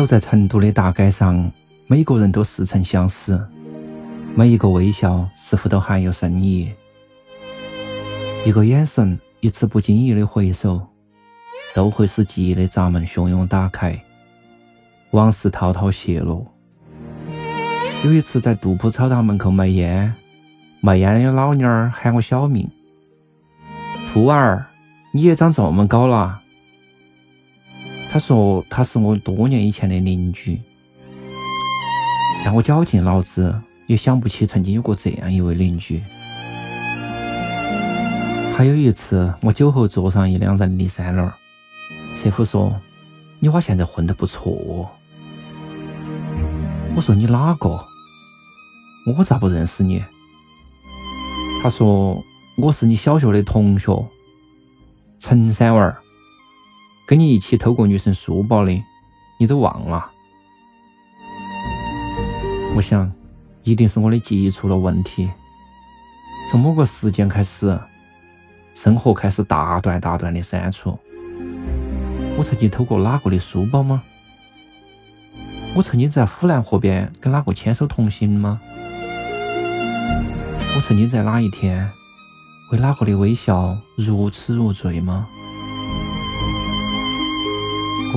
走在成都的大街上，每个人都似曾相识，每一个微笑似乎都含有深意。一个眼神，一次不经意的回首，都会使记忆的闸门汹涌打开，往事滔滔泄露。有一次在杜甫草堂门口卖烟，卖烟的老妞儿喊我小名：“兔儿，你也长这么高了。”他说他是我多年以前的邻居，但我绞尽脑汁也想不起曾经有过这样一位邻居。还有一次，我酒后坐上一辆人力三轮，车夫说：“你娃现在混得不错。”我说：“你哪个？我咋不认识你？”他说：“我是你小学的同学，陈三娃儿。”跟你一起偷过女生书包的，你都忘了？我想，一定是我的记忆出了问题。从某个时间开始，生活开始大段大段的删除。我曾经偷过哪个的书包吗？我曾经在呼兰河边跟哪个牵手同行吗？我曾经在哪一天为哪个的微笑如痴如醉吗？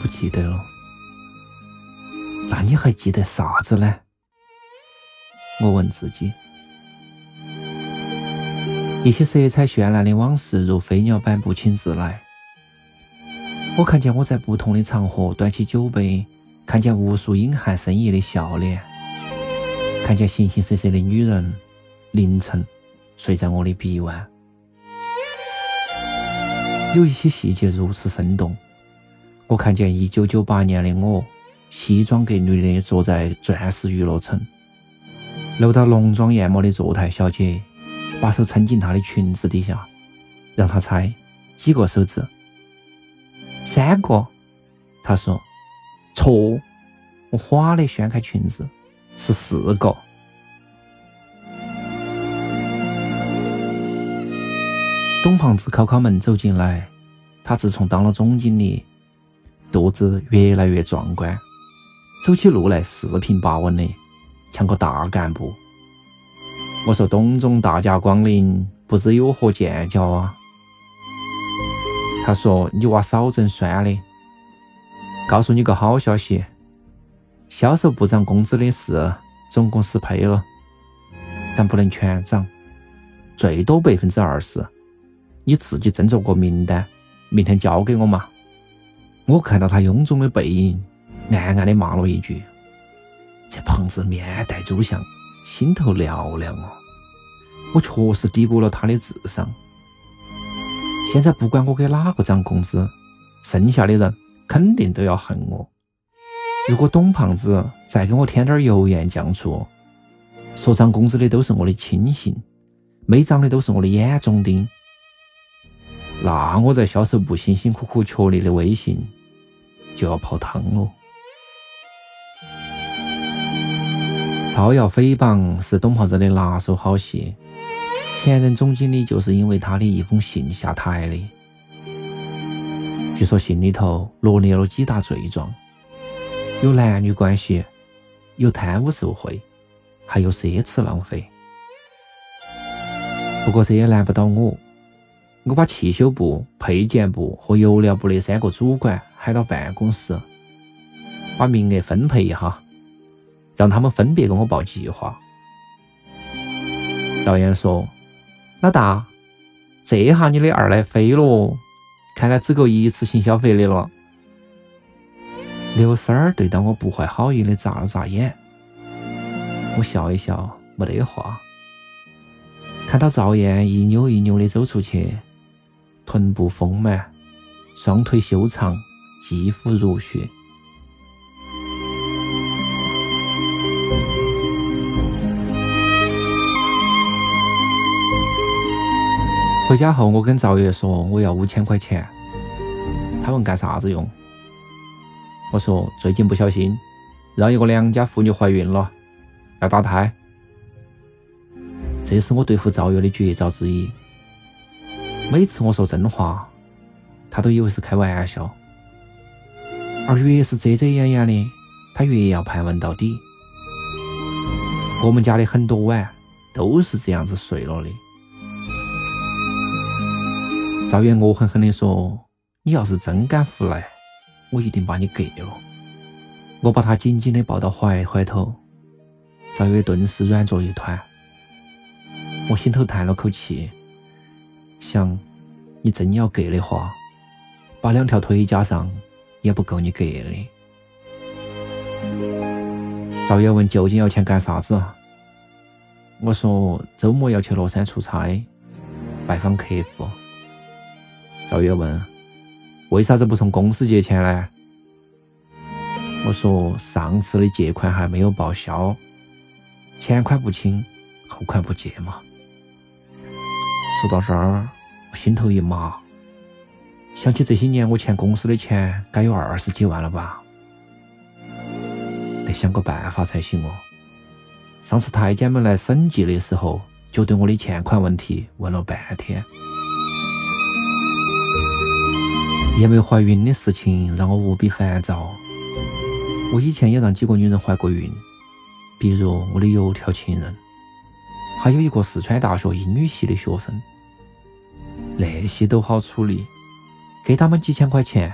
不记得了，那你还记得啥子呢？我问自己。一些色彩绚烂的往事如飞鸟般不请自来。我看见我在不同的场合端起酒杯，看见无数隐含深意的笑脸，看见形形色色的女人凌晨睡在我的臂弯。有一些细节如此生动。我看见一九九八年的我，西装革履的坐在钻石娱乐城，楼道浓妆艳抹的坐台小姐，把手撑进她的裙子底下，让她猜几个手指。三个，她说，错，我哗的掀开裙子，是四个。董胖子敲敲门走进来，他自从当了总经理。肚子越来越壮观，走起路来四平八稳的，像个大干部。我说：“董总大驾光临，不知有何见教啊？”他说：“你娃少整酸的。告诉你个好消息，销售部长工资的事总公司批了，但不能全涨，最多百分之二十。你自己斟酌个名单，明天交给我嘛。”我看到他臃肿的背影，暗暗的骂了一句：“这胖子面带猪相，心头嘹亮哦！”我确实低估了他的智商。现在不管我给哪个涨工资，剩下的人肯定都要恨我。如果董胖子再给我添点油盐酱醋，说涨工资的都是我的亲信，没涨的都是我的眼中钉，那我在销售部辛辛苦苦确立的威信。就要泡汤了。造谣诽谤是董胖子的拿手好戏，前任总经理就是因为他的一封信下台的。据说信里头罗列了几大罪状，有男女关系，有贪污受贿，还有奢侈浪费。不过这也难不倒我，我把汽修部、配件部和油料部的三个主管喊到办公室，把名额分配一下，让他们分别给我报计划。赵岩说：“老大，这下你的二奶飞了，看来只够一次性消费的了。”刘三儿对到我不怀好意的眨了眨眼，我笑一笑，没得话。看到赵燕一扭一扭的走出去，臀部丰满，双腿修长，肌肤如雪。回家后，我跟赵月说我要五千块钱，他问干啥子用？我说最近不小心让一个良家妇女怀孕了，要打胎。这是我对付赵月的绝招之一。每次我说真话，他都以为是开玩笑，而越是遮遮掩掩的，他越要盘问到底。我们家的很多碗都是这样子碎了的。赵月恶狠狠地说：“你要是真敢胡来，我一定把你给了。”我把他紧紧地抱到怀怀头，赵月顿时软作一团。我心头叹了口气，想：你真要给的话，把两条腿加上也不够你给的。赵月问：“究竟要钱干啥子？”我说：“周末要去乐山出差，拜访客户。”赵月问：“为啥子不从公司借钱呢？”我说：“上次的借款还没有报销，前款不清，后款不借嘛。”说到这儿，我心头一麻，想起这些年我欠公司的钱，该有二十几万了吧？得想个办法才行哦。上次太监们来审计的时候，就对我的欠款问题问了半天。叶梅怀孕的事情让我无比烦躁。我以前也让几个女人怀过孕，比如我的油条情人，还有一个四川大学英语系的学生。那些都好处理，给他们几千块钱，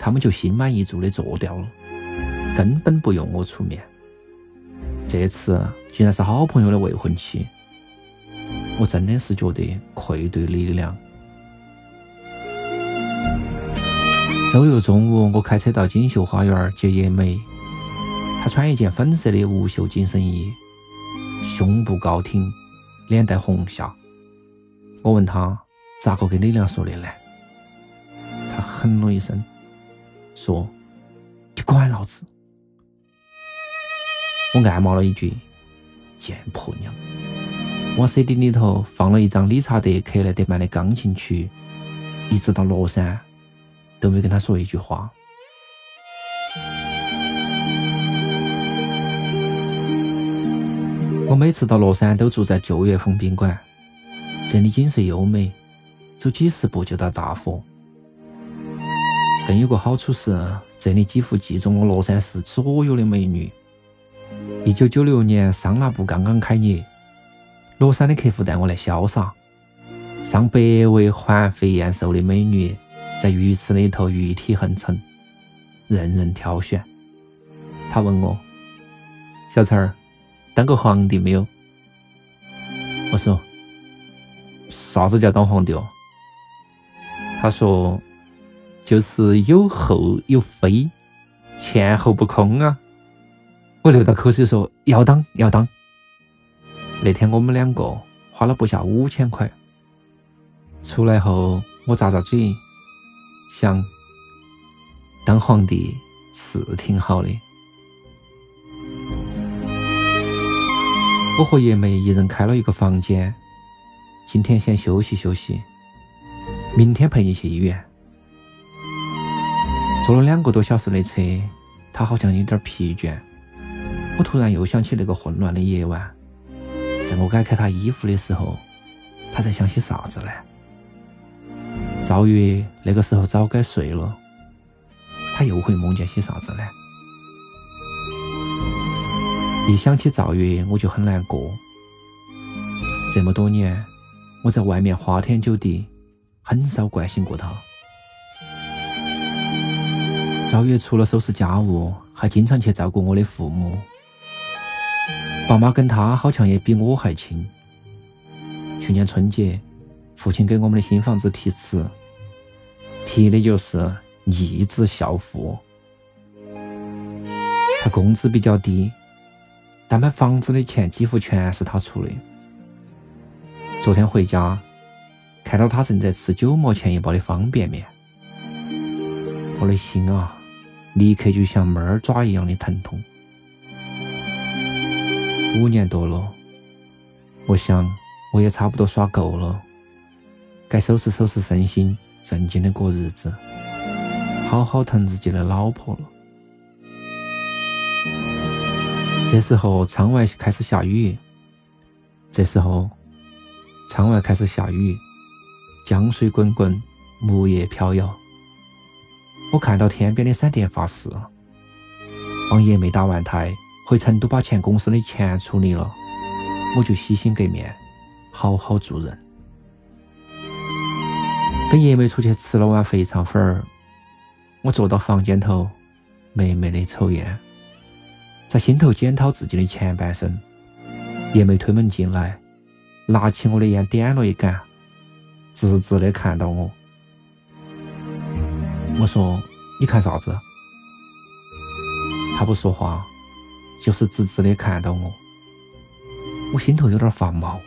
他们就心满意足的做掉了，根本不用我出面。这次竟然是好朋友的未婚妻，我真的是觉得愧对李良。周六中午，我开车到锦绣花园接叶梅。她穿一件粉色的无袖紧身衣，胸部高挺，脸带红霞。我问她咋个跟李良说的呢？哼了一声，说：“你管老子！”我暗骂了一句：“贱婆娘！”往 CD 里头放了一张理查德·克莱德曼的钢琴曲，一直到乐山。都没跟他说一句话。我每次到乐山都住在旧月峰宾馆，这里景色优美，走几十步就到大佛。更有个好处是，这里几乎集中了乐山市所有的美女。一九九六年桑拿部刚刚开业，乐山的客户带我来潇洒，上百位环肥燕瘦的美女。在浴池里头，玉体横陈，任人挑选。他问我：“小陈儿，当过皇帝没有？”我说：“啥子叫当皇帝哦？”他说：“就是有后有妃，前后不空啊。”我流到口水说：“要当要当。”那天我们两个花了不下五千块。出来后，我咂咂嘴。想当皇帝是挺好的。我和叶梅一人开了一个房间，今天先休息休息，明天陪你去医院。坐了两个多小时的车，他好像有点疲倦。我突然又想起那个混乱的夜晚，在我解开他衣服的时候，他在想些啥子呢？赵月那个时候早该睡了，他又会梦见些啥子呢？一想起赵月，我就很难过。这么多年，我在外面花天酒地，很少关心过他。赵月除了收拾家务，还经常去照顾我的父母。爸妈跟他好像也比我还亲。去年春节，父亲给我们的新房子题词，题的就是“逆子孝父”。他工资比较低，但买房子的钱几乎全是他出的。昨天回家，看到他正在吃九毛钱一包的方便面，我的心啊，立刻就像猫儿爪一样的疼痛。五年多了，我想我也差不多耍够了，该收拾收拾身心，正经的过日子，好好疼自己的老婆了。这时候窗外开始下雨，这时候窗外开始下雨，江水滚滚，木叶飘摇。我看到天边的闪电发誓，王爷没打完胎。回成都把前公司的钱处理了，我就洗心革面，好好做人。跟爷妹出去吃了碗肥肠粉儿，我坐到房间头，美美的抽烟，在心头检讨自己的前半生。爷妹推门进来，拿起我的烟点了一杆，直直的看到我。我说：“你看啥子？”他不说话。就是直直的看到我，我心头有点发毛，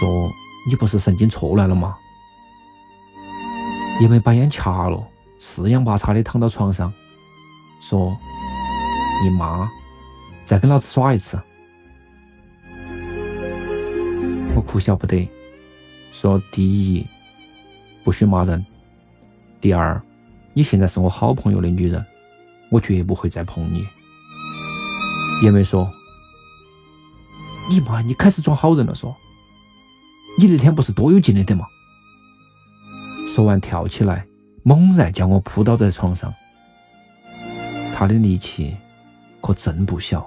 说：“你不是神经错乱了吗？”因为把烟掐了，四仰八叉的躺到床上，说：“你妈，再跟老子耍一次。”我哭笑不得，说：“第一，不许骂人；第二，你现在是我好朋友的女人，我绝不会再碰你。”爷妹说：“你妈，你开始装好人了，说你那天不是多有劲的得吗？”说完跳起来，猛然将我扑倒在床上。他的力气可真不小。